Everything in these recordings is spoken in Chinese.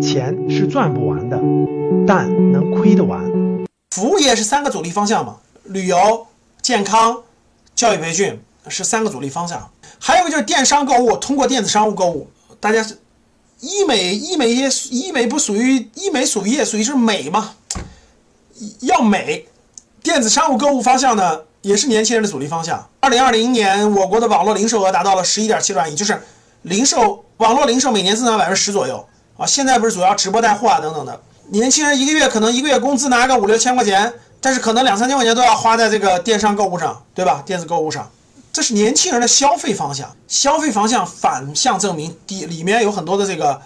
钱是赚不完的，但能亏得完。服务业是三个主力方向嘛，旅游、健康、教育培训是三个主力方向。还有一个就是电商购物，通过电子商务购物，大家是医美，医美业，医美不属于医美属于业，属于是美嘛，要美。电子商务购物方向呢，也是年轻人的主力方向。二零二零年，我国的网络零售额达到了十一点七万亿，就是零售网络零售每年增长百分之十左右啊。现在不是主要直播带货啊等等的，年轻人一个月可能一个月工资拿个五六千块钱，但是可能两三千块钱都要花在这个电商购物上，对吧？电子购物上，这是年轻人的消费方向。消费方向反向证明，底里面有很多的这个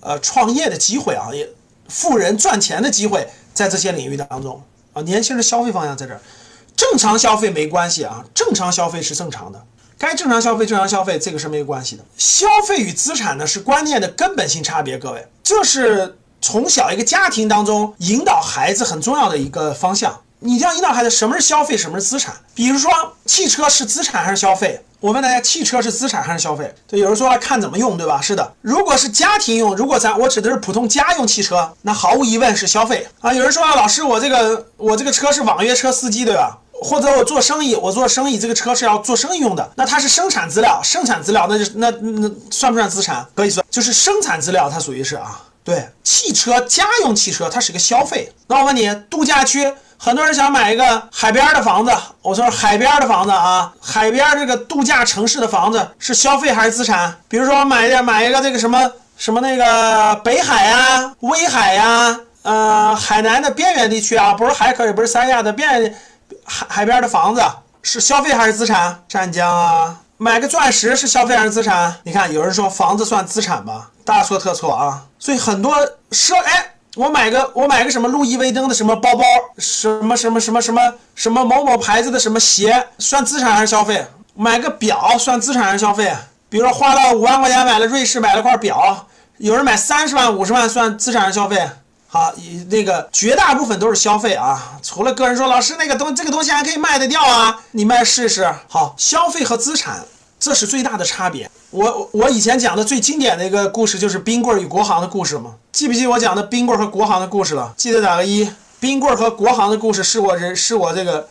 呃创业的机会啊，也富人赚钱的机会在这些领域当中啊。年轻人的消费方向在这儿，正常消费没关系啊，正常消费是正常的，该正常消费正常消费，这个是没有关系的。消费与资产呢是观念的根本性差别，各位，这是从小一个家庭当中引导孩子很重要的一个方向。你这样引导孩子什么是消费，什么是资产。比如说，汽车是资产还是消费？我问大家，汽车是资产还是消费？对，有人说看怎么用，对吧？是的，如果是家庭用，如果咱我指的是普通家用汽车，那毫无疑问是消费啊。有人说啊，老师，我这个我这个车是网约车司机，对吧？或者我做生意，我做生意这个车是要做生意用的，那它是生产资料，生产资料那就那那算不算资产？可以算，就是生产资料，它属于是啊。对，汽车家用汽车它是个消费。那我问你，度假区？很多人想买一个海边的房子，我说海边的房子啊，海边这个度假城市的房子是消费还是资产？比如说买一点买一个这个什么什么那个北海呀、威海呀，呃，海南的边缘地区啊，不是海口也不是三亚的边缘海海边的房子是消费还是资产？湛江啊，买个钻石是消费还是资产？你看有人说房子算资产吧，大错特错啊！所以很多说哎。我买个我买个什么路易威登的什么包包，什么什么什么什么什么某某牌子的什么鞋，算资产还是消费？买个表算资产还是消费？比如说花了五万块钱买了瑞士买了块表，有人买三十万五十万算资产还是消费？好，那个绝大部分都是消费啊，除了个人说老师那个东这个东西还可以卖得掉啊，你卖试试。好，消费和资产。这是最大的差别。我我以前讲的最经典的一个故事就是冰棍与国行的故事嘛？记不记我讲的冰棍和国行的故事了？记得打个一。冰棍和国行的故事是我人是我这个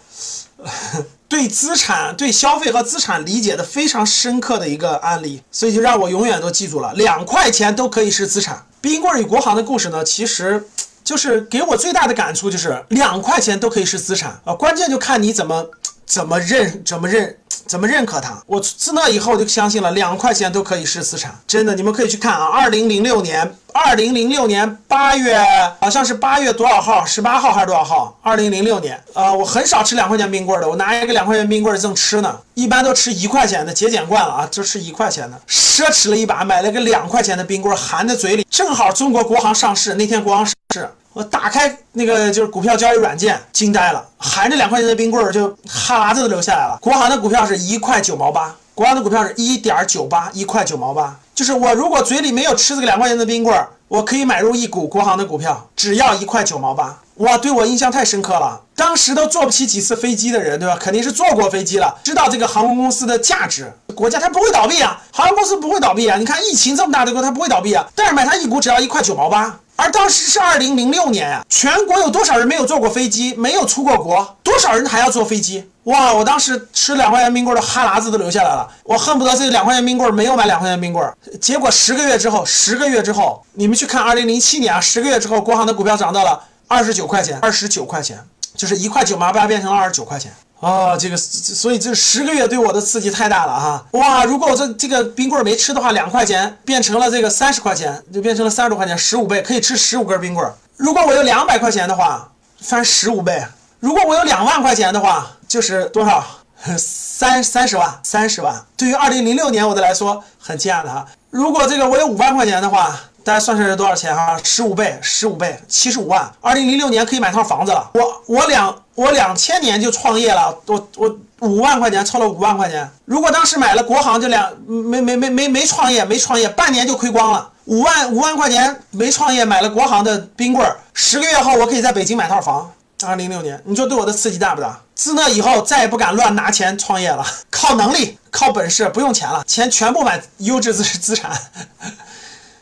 资产、对消费和资产理解的非常深刻的一个案例，所以就让我永远都记住了。两块钱都可以是资产。冰棍与国行的故事呢，其实就是给我最大的感触就是两块钱都可以是资产啊，关键就看你怎么怎么认怎么认。怎么认可它？我自那以后就相信了，两块钱都可以是资产，真的，你们可以去看啊。二零零六年，二零零六年八月，好像是八月多少号？十八号还是多少号？二零零六年，呃，我很少吃两块钱冰棍的，我拿一个两块钱冰棍正吃呢，一般都吃一块钱的，节俭惯了啊，就吃一块钱的，奢侈了一把，买了个两块钱的冰棍，含在嘴里，正好中国国行上市，那天国行上市。我打开那个就是股票交易软件，惊呆了，含着两块钱的冰棍儿，就哈喇子都流下来了。国行的股票是一块九毛八，国行的股票是一点九八，一块九毛八。就是我如果嘴里没有吃这个两块钱的冰棍儿，我可以买入一股国航的股票，只要一块九毛八。哇，对我印象太深刻了。当时都坐不起几次飞机的人，对吧？肯定是坐过飞机了，知道这个航空公司的价值。国家它不会倒闭啊，航空公司不会倒闭啊。你看疫情这么大的国，它不会倒闭啊。但是买它一股只要一块九毛八。而当时是二零零六年呀，全国有多少人没有坐过飞机，没有出过国？多少人还要坐飞机？哇！我当时吃两块钱冰棍的哈喇子都流下来了，我恨不得这两块钱冰棍没有买两块钱冰棍。结果十个月之后，十个月之后，你们去看二零零七年啊，十个月之后，国航的股票涨到了二十九块钱，二十九块钱，就是一块九毛八变成了二十九块钱。啊，这个所以这十个月对我的刺激太大了哈！哇，如果我这这个冰棍没吃的话，两块钱变成了这个三十块钱，就变成了三十多块钱，十五倍可以吃十五根冰棍。如果我有两百块钱的话，翻十五倍；如果我有两万块钱的话，就是多少？三三十万，三十万。对于二零零六年我的来说很惊讶的哈。如果这个我有五万块钱的话，大家算算是多少钱哈？十五倍，十五倍，七十五万。二零零六年可以买套房子了。我我两。我两千年就创业了，我我五万块钱凑了五万块钱。如果当时买了国行，就两没没没没没创业，没创业半年就亏光了。五万五万块钱没创业，买了国行的冰棍儿，十个月后我可以在北京买套房。二零零六年，你说对我的刺激大不大？自那以后再也不敢乱拿钱创业了，靠能力，靠本事，不用钱了，钱全部买优质资资产。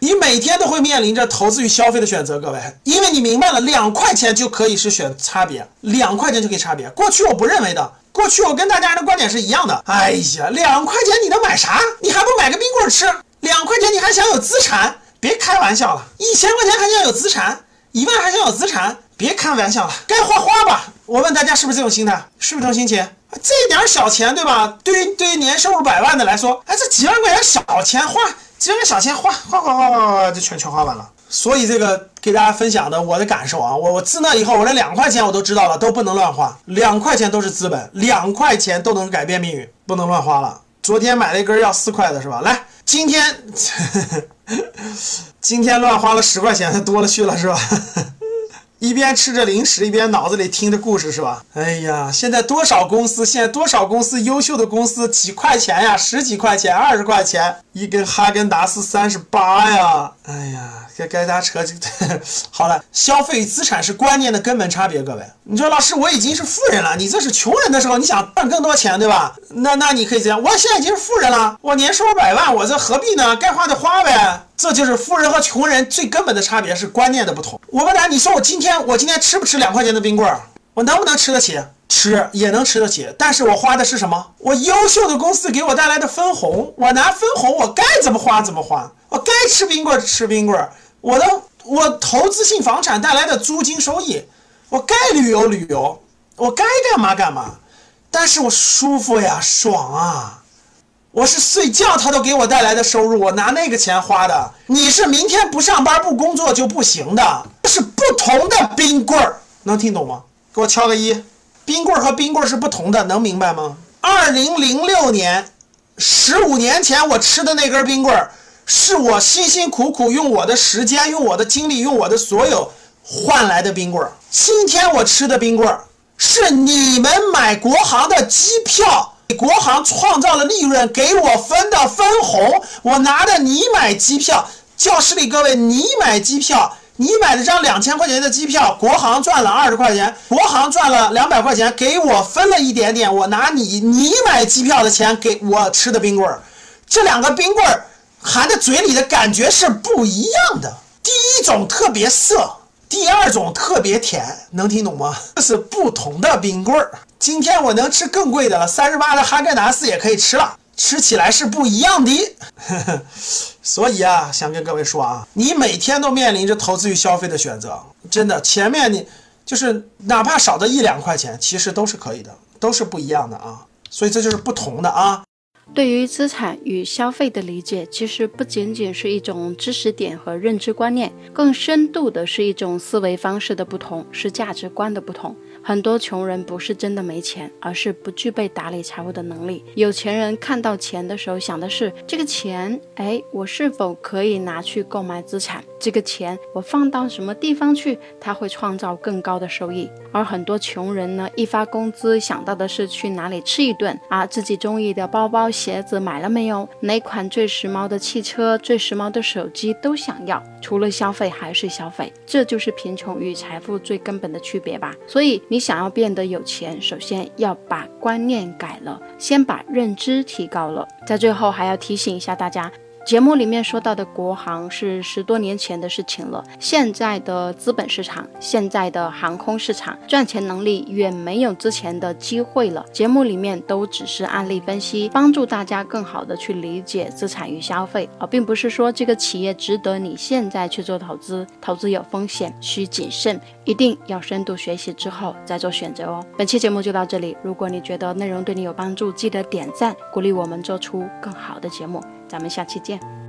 你每天都会面临着投资与消费的选择，各位，因为你明白了，两块钱就可以是选差别，两块钱就可以差别。过去我不认为的，过去我跟大家的观点是一样的。哎呀，两块钱你能买啥？你还不买个冰棍吃？两块钱你还想有资产？别开玩笑了，一千块钱还想有资产？一万还想有资产？别开玩笑了，该花花吧。我问大家是不是这种心态？是不是这种心情？这点小钱，对吧？对于对于年收入百万的来说，哎，这几万块钱小钱花。几万小钱花花花花花花就全全花完了，所以这个给大家分享的我的感受啊，我我自那以后，我连两块钱我都知道了，都不能乱花，两块钱都是资本，两块钱都能改变命运，不能乱花了。昨天买了一根要四块的是吧？来，今天 今天乱花了十块钱，多了去了是吧？一边吃着零食，一边脑子里听着故事，是吧？哎呀，现在多少公司，现在多少公司，优秀的公司几块钱呀，十几块钱，二十块钱一根哈根达斯三十八呀！哎呀，该该大家扯好了，消费资产是观念的根本差别，各位。你说老师，我已经是富人了，你这是穷人的时候，你想赚更多钱，对吧？那那你可以这样，我现在已经是富人了，我年收入百万，我这何必呢？该花的花呗。这就是富人和穷人最根本的差别，是观念的不同。我问大家，你说我今天我今天吃不吃两块钱的冰棍儿？我能不能吃得起？吃也能吃得起，但是我花的是什么？我优秀的公司给我带来的分红，我拿分红，我该怎么花怎么花，我该吃冰棍吃冰棍，我的我投资性房产带来的租金收益，我该旅游旅游，我该干嘛干嘛，但是我舒服呀，爽啊。我是睡觉，他都给我带来的收入，我拿那个钱花的。你是明天不上班不工作就不行的，这是不同的冰棍儿，能听懂吗？给我敲个一。冰棍儿和冰棍儿是不同的，能明白吗？二零零六年，十五年前我吃的那根冰棍儿，是我辛辛苦苦用我的时间、用我的精力、用我的所有换来的冰棍儿。今天我吃的冰棍儿，是你们买国航的机票。给国航创造了利润，给我分的分红，我拿的你买机票，教室里各位，你买机票，你买了张两千块钱的机票，国航赚了二十块钱，国航赚了两百块钱，给我分了一点点，我拿你你买机票的钱给我吃的冰棍儿，这两个冰棍儿含在嘴里的感觉是不一样的，第一种特别涩。第二种特别甜，能听懂吗？这是不同的冰棍儿。今天我能吃更贵的了，三十八的哈根达斯也可以吃了，吃起来是不一样的。所以啊，想跟各位说啊，你每天都面临着投资与消费的选择，真的，前面你就是哪怕少的一两块钱，其实都是可以的，都是不一样的啊。所以这就是不同的啊。对于资产与消费的理解，其实不仅仅是一种知识点和认知观念，更深度的是一种思维方式的不同，是价值观的不同。很多穷人不是真的没钱，而是不具备打理财务的能力。有钱人看到钱的时候想的是这个钱，哎，我是否可以拿去购买资产？这个钱我放到什么地方去，它会创造更高的收益。而很多穷人呢，一发工资想到的是去哪里吃一顿啊，自己中意的包包、鞋子买了没有？哪款最时髦的汽车、最时髦的手机都想要，除了消费还是消费，这就是贫穷与财富最根本的区别吧。所以。你想要变得有钱，首先要把观念改了，先把认知提高了。在最后，还要提醒一下大家。节目里面说到的国航是十多年前的事情了，现在的资本市场，现在的航空市场赚钱能力远没有之前的机会了。节目里面都只是案例分析，帮助大家更好的去理解资产与消费，而并不是说这个企业值得你现在去做投资，投资有风险，需谨慎，一定要深度学习之后再做选择哦。本期节目就到这里，如果你觉得内容对你有帮助，记得点赞，鼓励我们做出更好的节目。咱们下期见。